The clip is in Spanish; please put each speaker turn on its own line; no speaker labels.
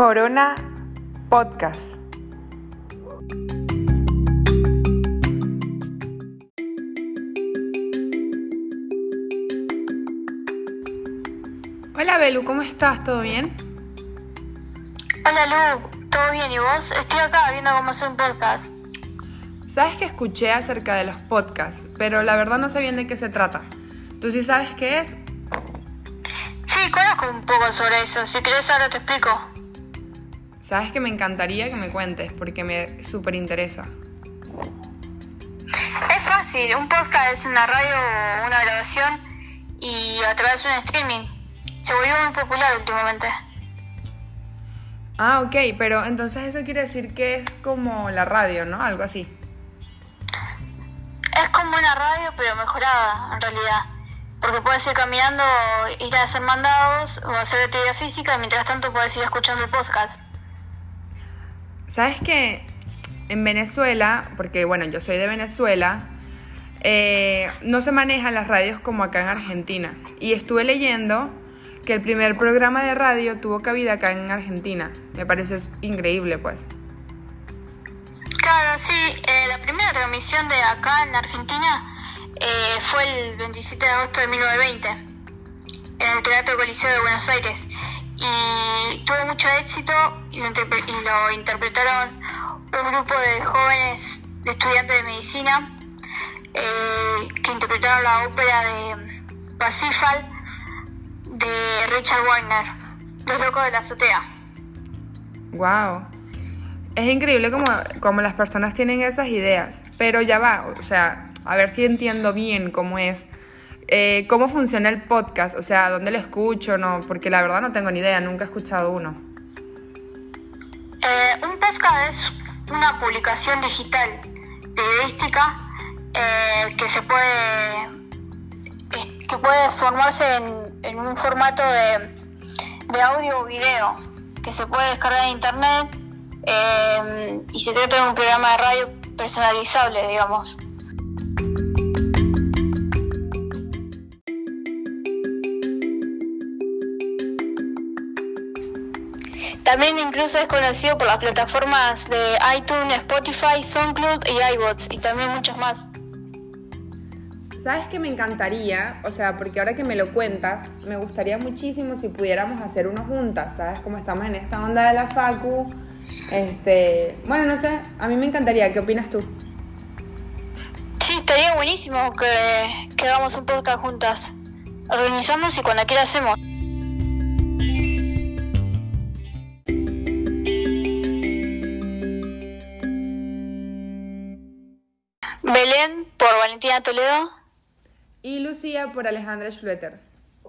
Corona Podcast. Hola Belu, ¿cómo estás? ¿Todo bien?
Hola Lu, ¿todo bien? ¿Y vos? Estoy acá viendo cómo hacer un podcast.
Sabes que escuché acerca de los podcasts, pero la verdad no sé bien de qué se trata. ¿Tú sí sabes qué es?
Sí, conozco un poco sobre eso. Si querés ahora te explico.
Sabes que me encantaría que me cuentes porque me súper interesa.
Es fácil, un podcast es una radio o una grabación y a través de un streaming. Se volvió muy popular últimamente.
Ah, ok, pero entonces eso quiere decir que es como la radio, ¿no? Algo así.
Es como una radio pero mejorada en realidad. Porque puedes ir caminando, ir a hacer mandados o hacer actividad física y mientras tanto puedes ir escuchando el podcast.
¿Sabes que en Venezuela, porque bueno, yo soy de Venezuela, eh, no se manejan las radios como acá en Argentina. Y estuve leyendo que el primer programa de radio tuvo cabida acá en Argentina. Me parece increíble, pues.
Claro, sí, eh, la primera transmisión de acá en Argentina eh, fue el 27 de agosto de 1920 en el Teatro Coliseo de Buenos Aires y tuvo mucho éxito y lo, y lo interpretaron un grupo de jóvenes de estudiantes de medicina eh, que interpretaron la ópera de Parsifal de Richard Wagner, Los locos de la azotea.
Wow. Es increíble como, como las personas tienen esas ideas, pero ya va, o sea, a ver si entiendo bien cómo es. Eh, ¿Cómo funciona el podcast? O sea, ¿dónde lo escucho? No, porque la verdad no tengo ni idea, nunca he escuchado uno.
Eh, un podcast es una publicación digital periodística eh, que se puede que puede formarse en, un formato de, de, audio o video que se puede descargar en internet eh, y se trata de un programa de radio personalizable, digamos. También incluso es conocido por las plataformas de iTunes, Spotify, SoundCloud y iBots y también muchas más.
¿Sabes qué me encantaría? O sea, porque ahora que me lo cuentas, me gustaría muchísimo si pudiéramos hacer uno juntas, ¿sabes? Como estamos en esta onda de la Facu. Este, bueno, no sé, a mí me encantaría, ¿qué opinas tú?
Sí, estaría buenísimo que, que hagamos un podcast juntas. Organizamos y cuando quiera hacemos. Belén por Valentina Toledo.
Y Lucía por Alejandra Schlueter.